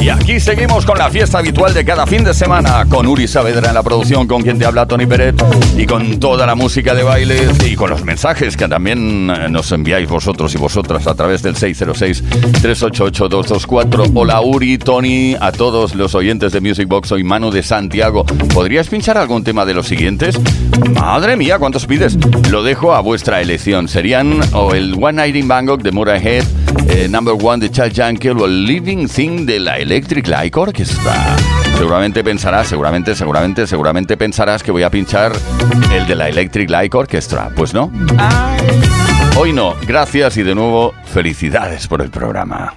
Y aquí seguimos con la fiesta habitual de cada fin de semana, con Uri Saavedra en la producción, con quien te habla Tony Peret, y con toda la música de baile y con los mensajes que también eh, nos enviáis vosotros y vosotras a través del 606-388-224. Hola Uri, Tony, a todos los oyentes de Music Box, soy Manu de Santiago. ¿Podrías pinchar algún tema de los siguientes? Madre mía, ¿cuántos pides? Lo dejo a vuestra elección. Serían o el One Night in Bangkok de Motorhead, eh, Number One de Chad Jankel o el Living Thing de la Electric Light Orchestra. Seguramente pensarás, seguramente, seguramente, seguramente pensarás que voy a pinchar el de la Electric Light Orchestra. Pues no. Hoy no. Gracias y de nuevo felicidades por el programa.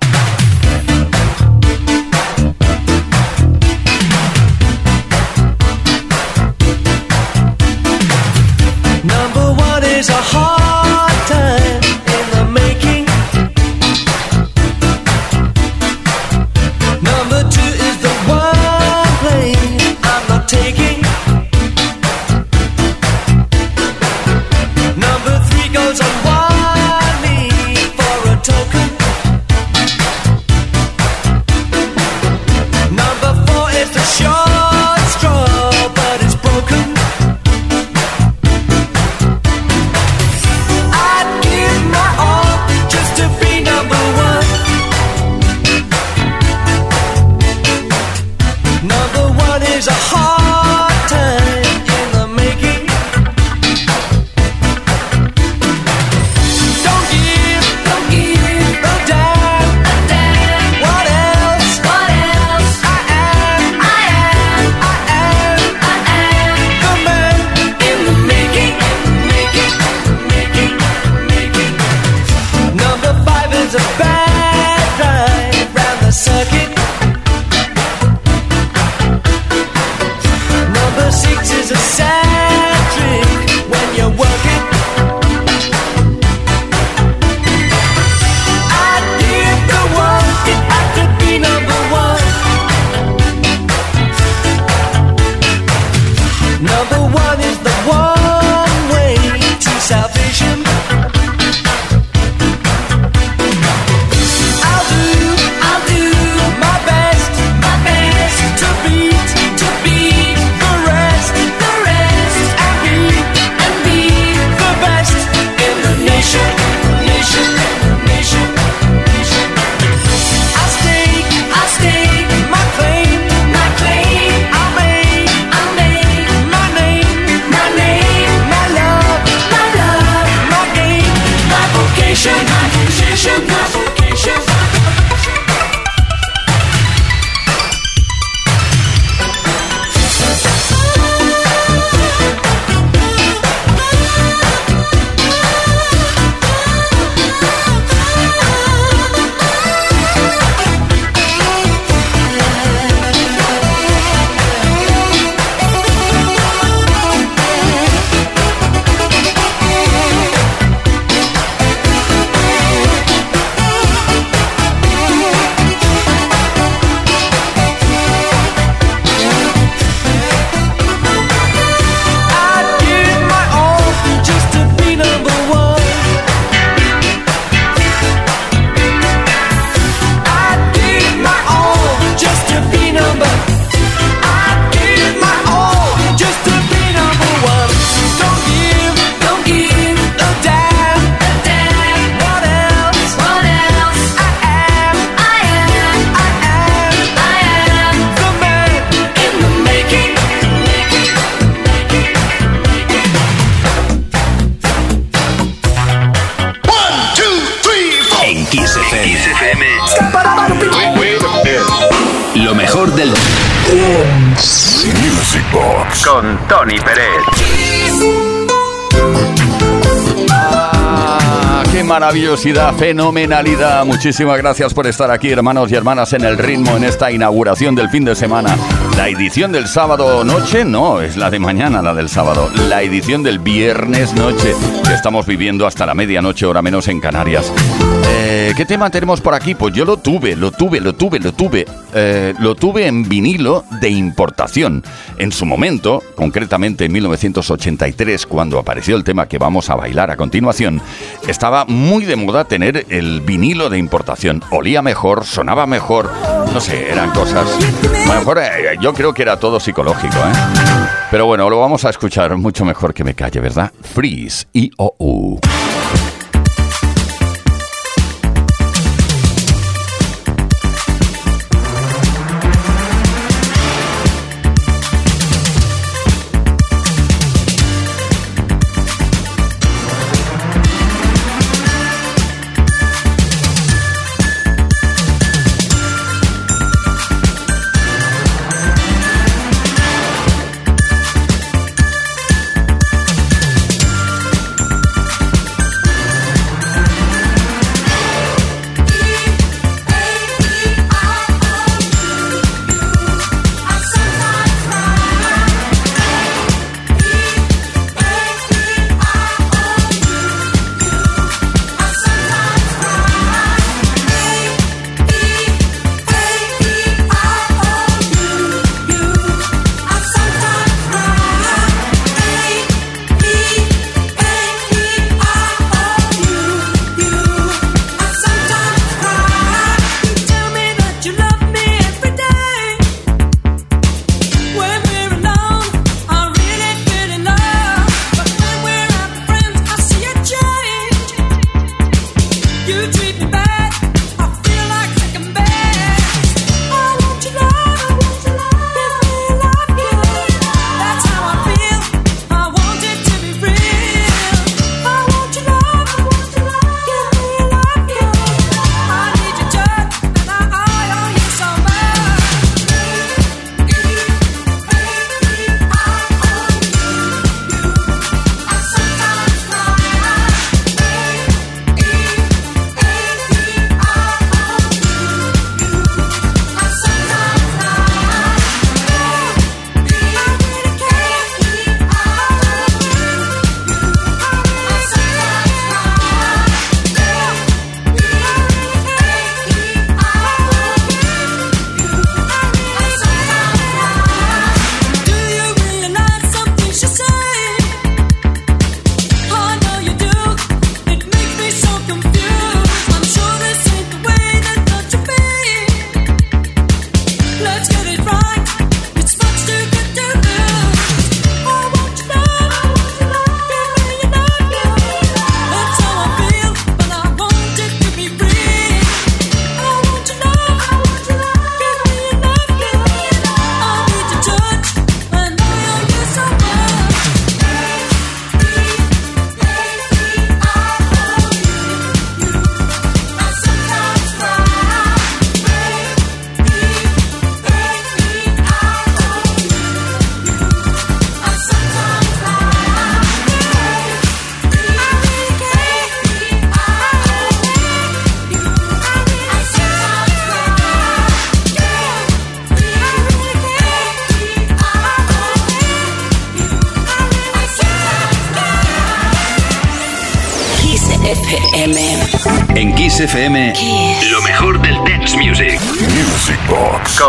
¡Qué maravillosidad, fenomenalidad! Muchísimas gracias por estar aquí, hermanos y hermanas, en el ritmo en esta inauguración del fin de semana. La edición del sábado noche, no, es la de mañana, la del sábado. La edición del viernes noche, estamos viviendo hasta la medianoche, hora menos en Canarias. Eh, ¿Qué tema tenemos por aquí? Pues yo lo tuve, lo tuve, lo tuve, lo tuve. Eh, lo tuve en vinilo de importación. En su momento, concretamente en 1983, cuando apareció el tema que vamos a bailar a continuación, estaba muy de moda tener el vinilo de importación. Olía mejor, sonaba mejor, no sé, eran cosas... Mejor eh, yo creo que era todo psicológico, ¿eh? Pero bueno, lo vamos a escuchar mucho mejor que me calle, ¿verdad? Freeze, I-O-U. En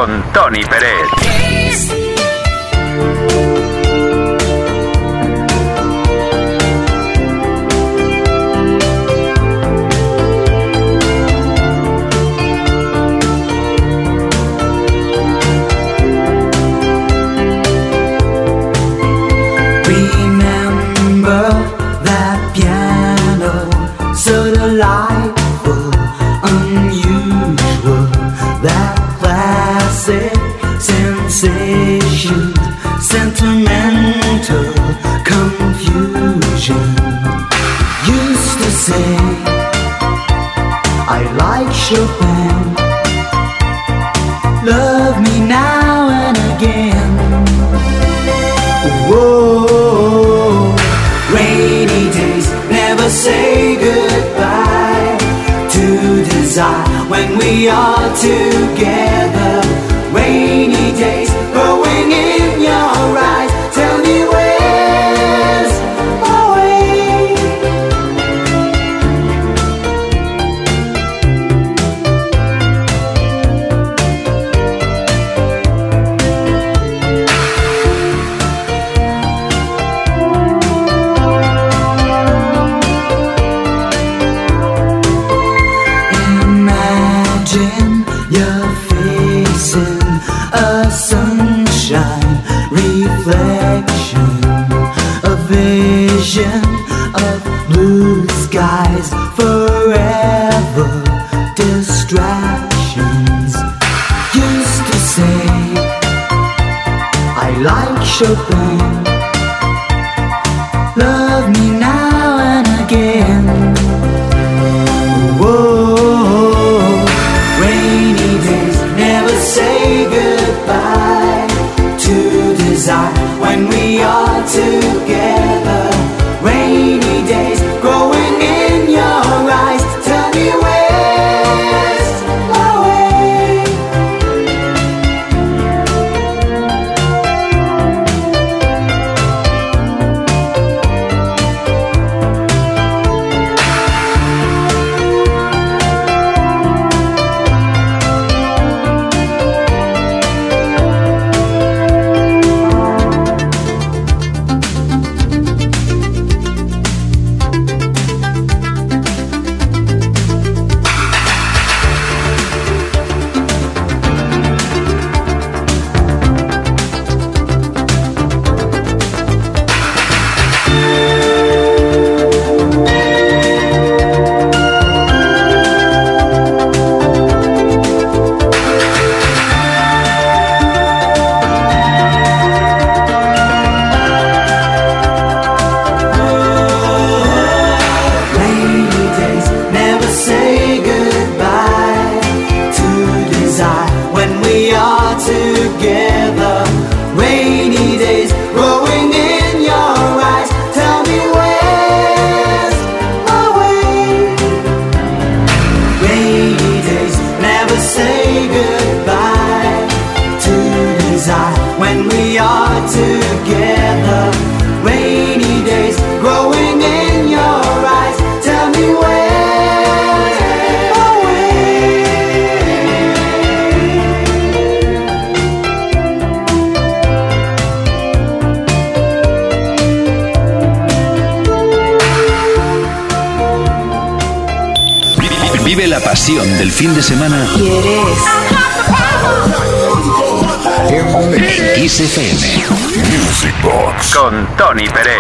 Con Tony. Say goodbye to desire when we are together. goodbye. Tony Pérez.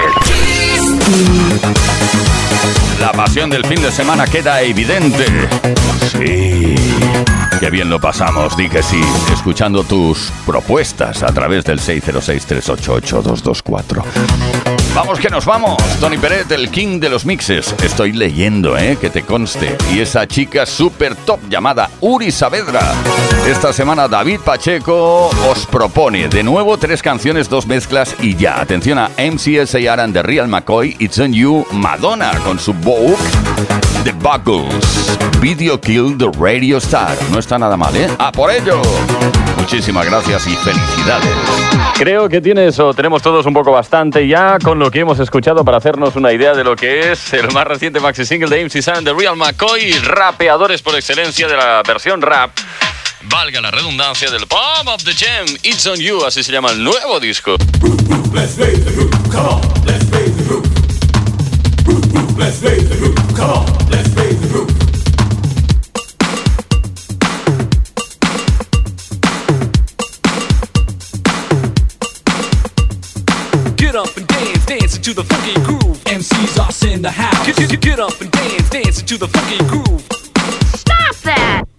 La pasión del fin de semana queda evidente. Sí. Qué bien lo pasamos, di que sí, escuchando tus propuestas a través del 606-388-224. Vamos que nos vamos. Tony Pérez, el king de los mixes. Estoy leyendo, ¿eh? Que te conste. Y esa chica super top llamada Uri Saavedra. Esta semana David Pacheco os propone de nuevo tres canciones, dos mezclas y ya. Atención a MCSAR and The Real McCoy, It's on You, Madonna con su Vogue, The Buggles, Video Kill the Radio Star. No está nada mal, ¿eh? ¡A por ello! Muchísimas gracias y felicidades. Creo que tienes o tenemos todos un poco bastante ya con lo que hemos escuchado para hacernos una idea de lo que es el más reciente maxi single de MC Sun, The Real McCoy, rapeadores por excelencia de la versión rap. Valga la redundancia del Palm of the Gem, It's on You, así se llama el nuevo disco. Let's dance the funky groove. MC's us in the house. Get, get, get up and dance, dance into the funky groove. Stop that!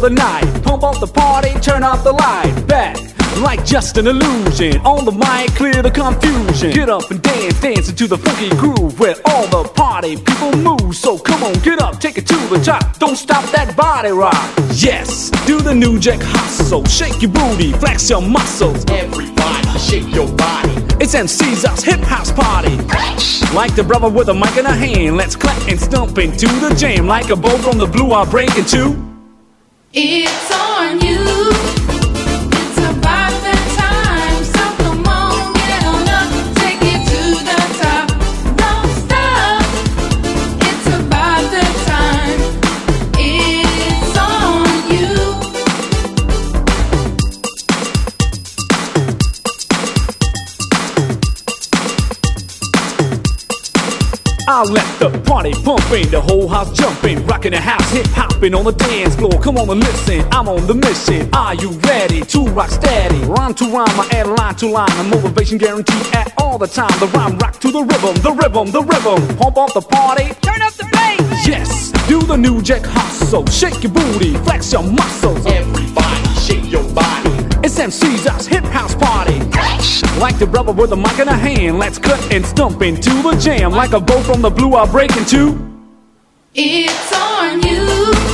The night, pump up the party, turn up the light. Back like just an illusion. On the mic, clear the confusion. Get up and dance, dance into the funky groove where all the party people move. So come on, get up, take it to the top. Don't stop that body rock. Yes, do the new jack hustle. Shake your booty, flex your muscles. Everybody, shake your body. It's MC's us hip house party. Like the brother with a mic in a hand, let's clap and stomp into the jam. Like a bow from the blue, I'll break into. It's on I'll let the party pumping, the whole house jumping, rocking the house, hip hopping on the dance floor. Come on and listen, I'm on the mission. Are you ready to rock steady? Rhyme to rhyme, I add line to line, a motivation guarantee at all the time. The rhyme rock to the rhythm, the rhythm, the rhythm. Pump up the party, turn up the bass. Yes, do the new jack hustle, shake your booty, flex your muscles. Everybody, shake your body. It's MC's hip house party. Like the rubber with a mic in a hand, let's cut and stump into the jam. Like a bow from the blue, I'll break into. It's on you.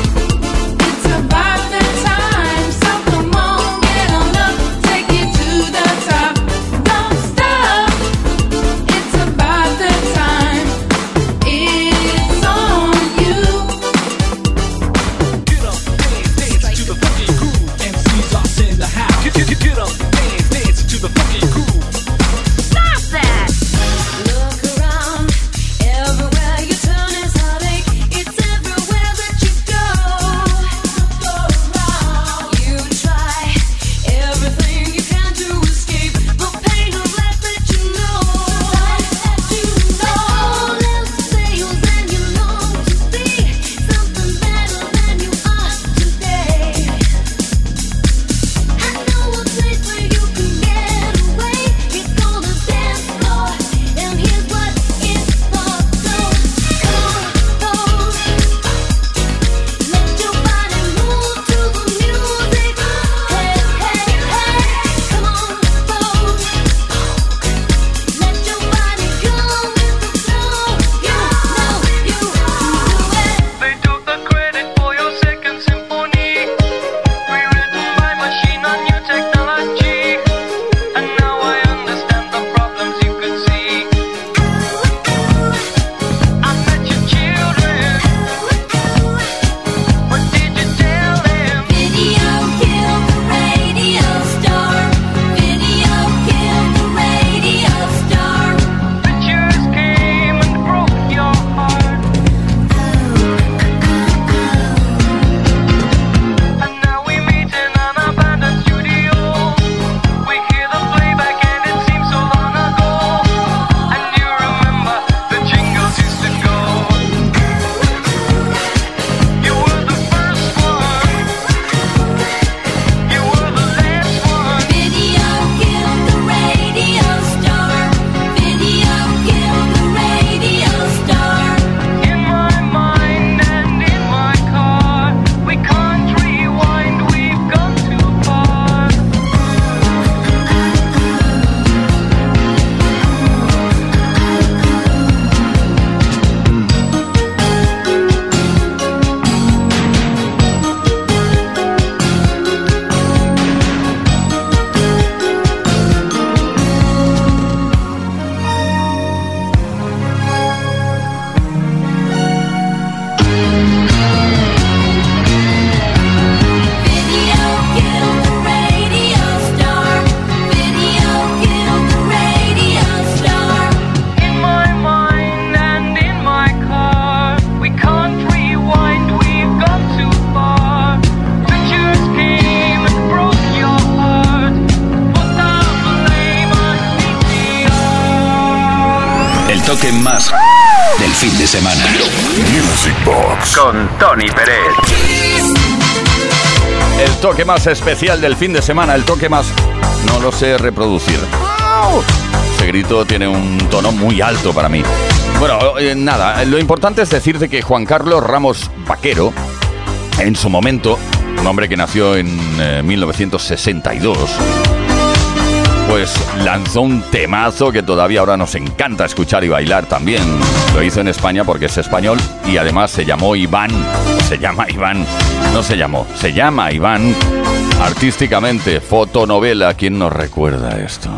Semana. Music Box. Con Tony Pérez. El toque más especial del fin de semana, el toque más... No lo sé reproducir. Ese grito tiene un tono muy alto para mí. Bueno, eh, nada, lo importante es decirte que Juan Carlos Ramos Vaquero, en su momento, un hombre que nació en eh, 1962, pues lanzó un temazo que todavía ahora nos encanta escuchar y bailar también. Lo hizo en España porque es español y además se llamó Iván, se llama Iván, no se llamó, se llama Iván artísticamente, fotonovela, ¿quién nos recuerda esto?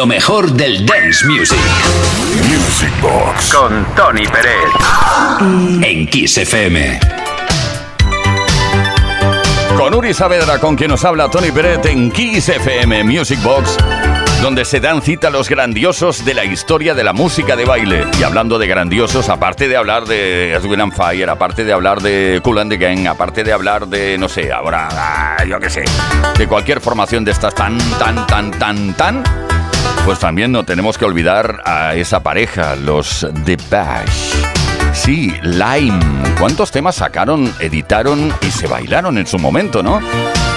Lo mejor del dance music. Music Box. Con Tony Pérez. En Kiss FM. Con Uri Saavedra, con quien nos habla Tony Peret en Kiss FM Music Box, donde se dan cita los grandiosos de la historia de la música de baile. Y hablando de grandiosos, aparte de hablar de Edwin and Fire, aparte de hablar de Cool and the Gang, aparte de hablar de, no sé, ahora, ah, yo qué sé, de cualquier formación de estas tan, tan, tan, tan, tan, pues también no tenemos que olvidar a esa pareja, los The Bash. Sí, Lime. ¿Cuántos temas sacaron, editaron y se bailaron en su momento, no?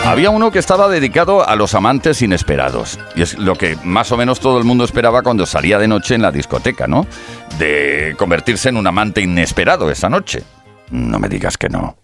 Había uno que estaba dedicado a los amantes inesperados. Y es lo que más o menos todo el mundo esperaba cuando salía de noche en la discoteca, ¿no? De convertirse en un amante inesperado esa noche. No me digas que no.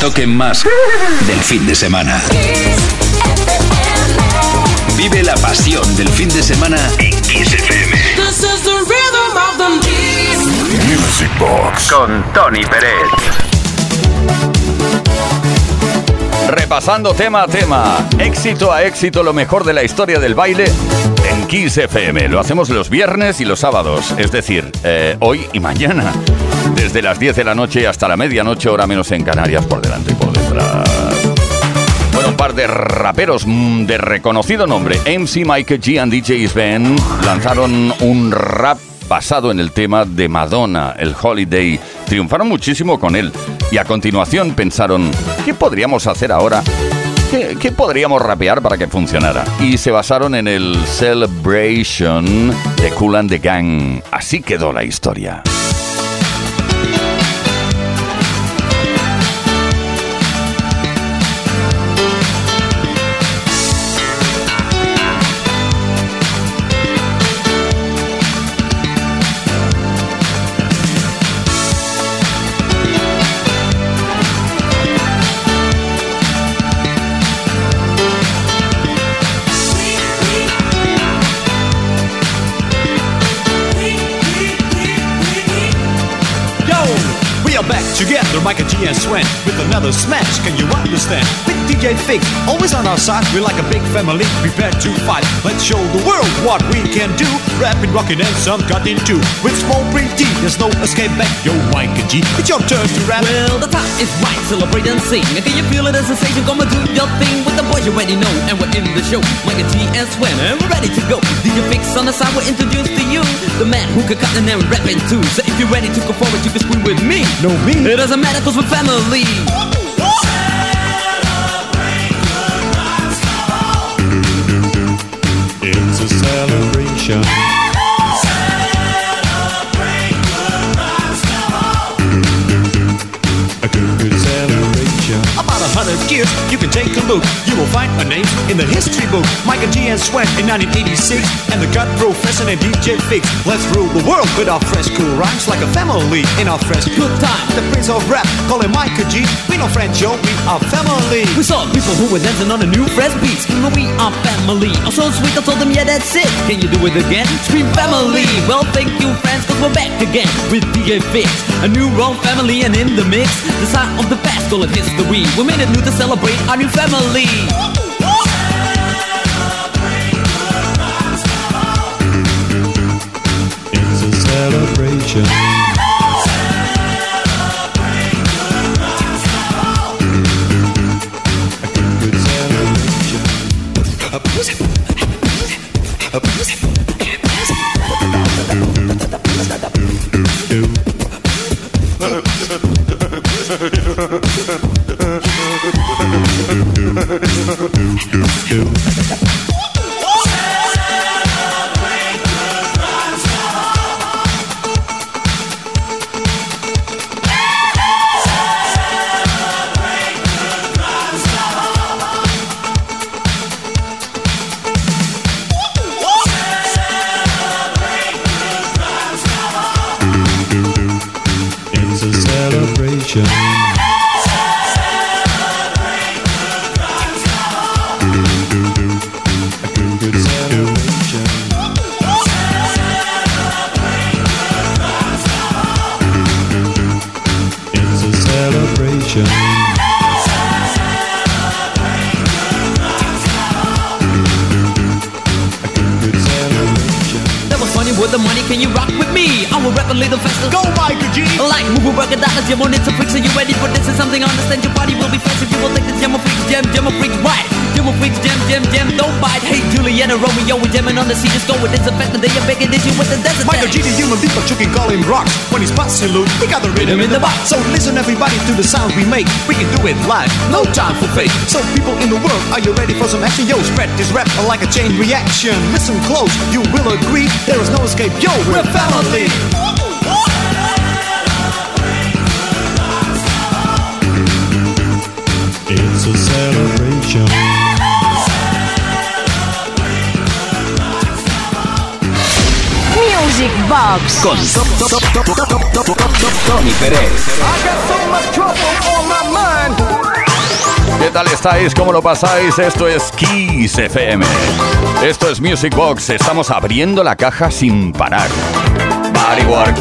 Toque más del fin de semana. Vive la pasión del fin de semana en Kiss FM. This is the rhythm of the Music Box. Con Tony Pérez. Repasando tema a tema, éxito a éxito, lo mejor de la historia del baile en Kiss FM. Lo hacemos los viernes y los sábados, es decir, eh, hoy y mañana. Desde las 10 de la noche hasta la medianoche, hora menos en Canarias, por delante y por detrás. Bueno, un par de raperos mm, de reconocido nombre, MC Mike G and DJ Sven, lanzaron un rap basado en el tema de Madonna, el Holiday. Triunfaron muchísimo con él y a continuación pensaron, ¿qué podríamos hacer ahora? ¿Qué, qué podríamos rapear para que funcionara? Y se basaron en el Celebration de Cool and the Gang. Así quedó la historia. We are back together, Micah G and Swen, with another smash. Can you understand? With DJ Fix, always on our side. We're like a big family, prepared to fight. Let's show the world what we can do. Rapping, rocking, and some cutting too. With small brief T, there's no escape back. Yo, Micah G, it's your turn to rap. Well, the time is right, celebrate and sing. Can you feel it, a sensation? Come and do your thing with the boys you already know. And we're in the show, Micah G and Swen, and we're ready to go. DJ Fix on the side, we're introduced to you. The man who can cut and then rapping too. So if you're ready to go forward, you can scream with me. No, me. It doesn't matter cause we're family. It's a celebration. A hundred years, you can take a look. You will find a name in the history book. Micah G and Sweat in 1986, and the cut professor named DJ Fix. Let's rule the world with our fresh, cool rhymes like a family in our fresh good time. The prince of rap, call him Micah G. We no friends, yo, we are family. We saw people who were dancing on a new fresh beat. Screaming, we are family. I'm so sweet, I told them, yeah, that's it. Can you do it again? Scream family. Well, thank you, friends, cause we're back again with DJ Fix. A new wrong family and in the mix. The sign of the past, call it history. We made it new to celebrate our new family. It's a celebration. In the world, are you ready for some action? Yo, spread this rap like a chain reaction. Listen close, you will agree. There is no escape. Yo, we're family. It's a celebration. Music Box. Con Tony Pérez. ¿Qué tal estáis? ¿Cómo lo pasáis? Esto es Kiss FM. Esto es Music Box. Estamos abriendo la caja sin parar. Body work.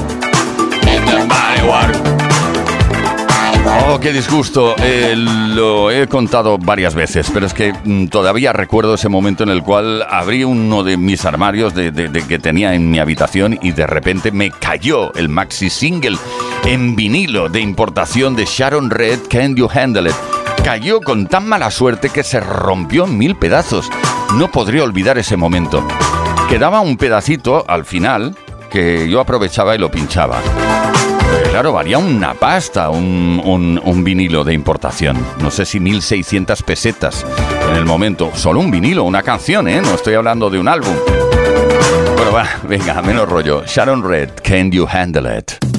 Body work. Oh, qué disgusto. Eh, lo he contado varias veces, pero es que mm, todavía recuerdo ese momento en el cual abrí uno de mis armarios de, de- de que tenía en mi habitación y de repente me cayó el maxi single en vinilo de importación de Sharon Red, Can You Handle It? Cayó con tan mala suerte que se rompió en mil pedazos. No podría olvidar ese momento. Quedaba un pedacito al final que yo aprovechaba y lo pinchaba. Porque, Claro, valía una pasta un, un- un vinilo de importación. No sé si 1.600 pesetas en el momento. Solo un vinilo, una canción, ¿eh? No estoy hablando de un álbum. Bueno, va, venga, menos rollo. Sharon Red, Can You Handle It?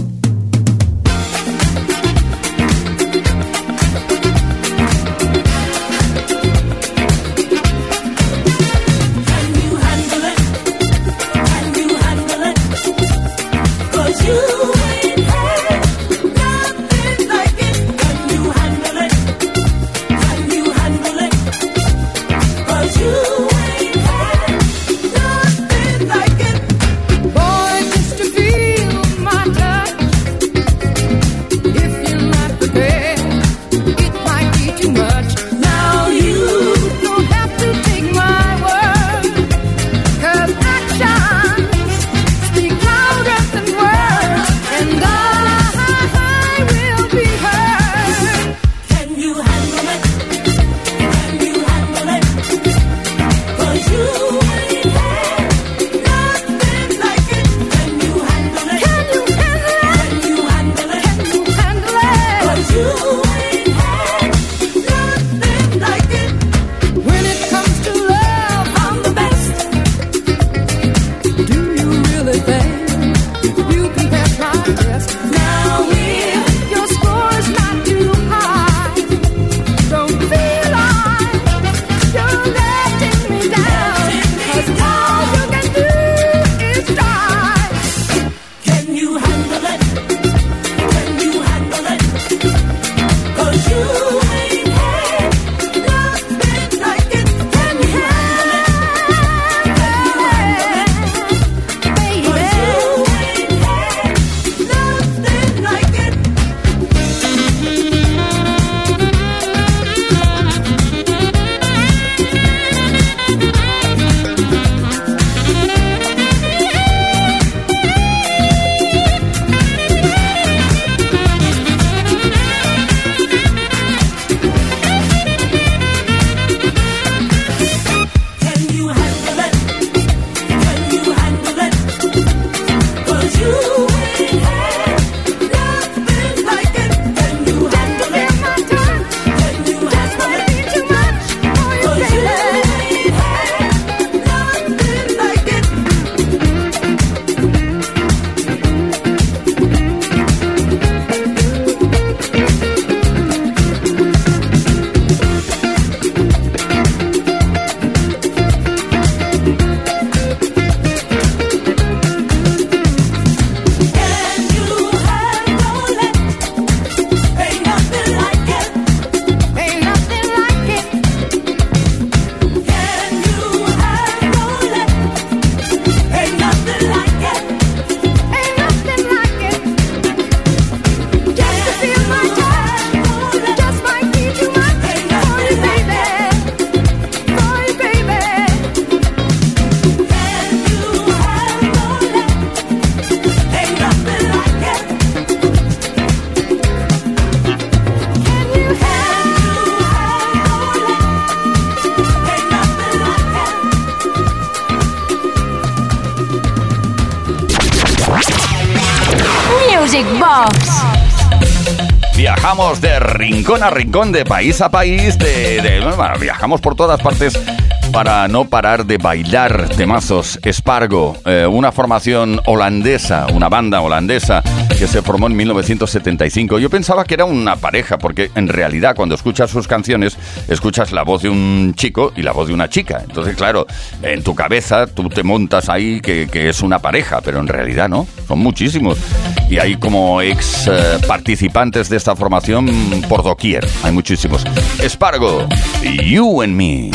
Box. Viajamos de rincón a rincón, de país a país, de, viajamos por todas partes para no parar de bailar temazos. Espargo, eh, una formación holandesa, una banda holandesa que se formó en 1975. Yo pensaba que era una pareja, porque en realidad cuando escuchas sus canciones, escuchas la voz de un chico y la voz de una chica. Entonces, claro, en tu cabeza tú te montas ahí que, es una pareja, pero en realidad no, son muchísimos. Y hay como ex eh, participantes de esta formación por doquier, hay muchísimos. Espargo, You and Me.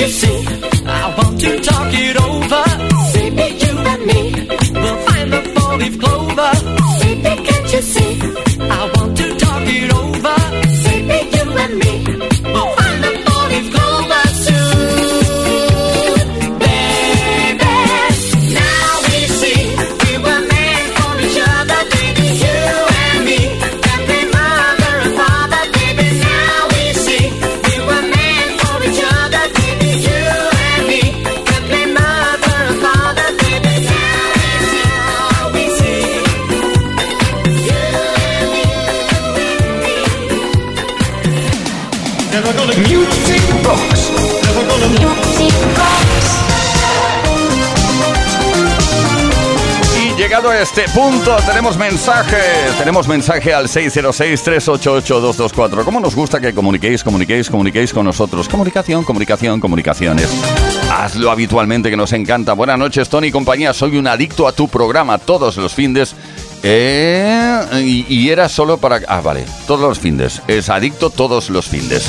you see, I want to talk it over. este punto tenemos mensajes. Tenemos mensaje al 606-388-224. ¿Cómo nos gusta que comuniquéis, comuniquéis, comuniquéis con nosotros? Comunicación, comunicación, comunicaciones. Hazlo habitualmente que nos encanta. Buenas noches, Tony y compañía. Soy un adicto a tu programa todos los findes. Eh, y, y era solo para... Ah, vale. Todos los findes. Es adicto todos los findes.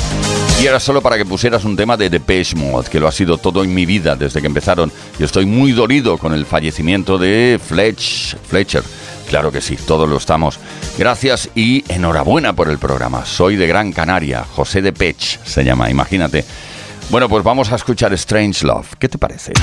Y era solo para que pusieras un tema de Depeche Mode, que lo ha sido todo en mi vida desde que empezaron. Y estoy muy dolido con el fallecimiento de Fletch, Fletcher. Claro que sí, todos lo estamos. Gracias y enhorabuena por el programa. Soy de Gran Canaria, José Depeche se llama, imagínate. Bueno, pues vamos a escuchar Strange Love. ¿Qué te parece?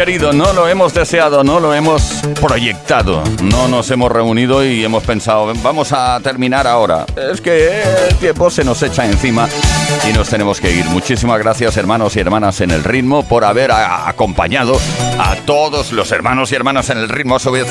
querido, no lo hemos deseado, no lo hemos proyectado, no nos hemos reunido y hemos pensado, vamos a terminar ahora. Es que el tiempo se nos echa encima y nos tenemos que ir. Muchísimas gracias hermanos y hermanas en el ritmo por haber acompañado a todos los hermanos y hermanas en el ritmo a su vez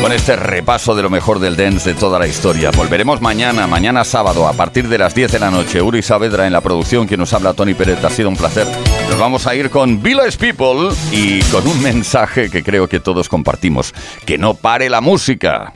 con este repaso de lo mejor del dance de toda la historia. Volveremos mañana, mañana sábado, a partir de las 10 de la noche. Uri Saavedra en la producción, que nos habla Tony Pérez. Ha sido un placer. Nos vamos a ir con Village People y con un mensaje que creo que todos compartimos. Que no pare la música.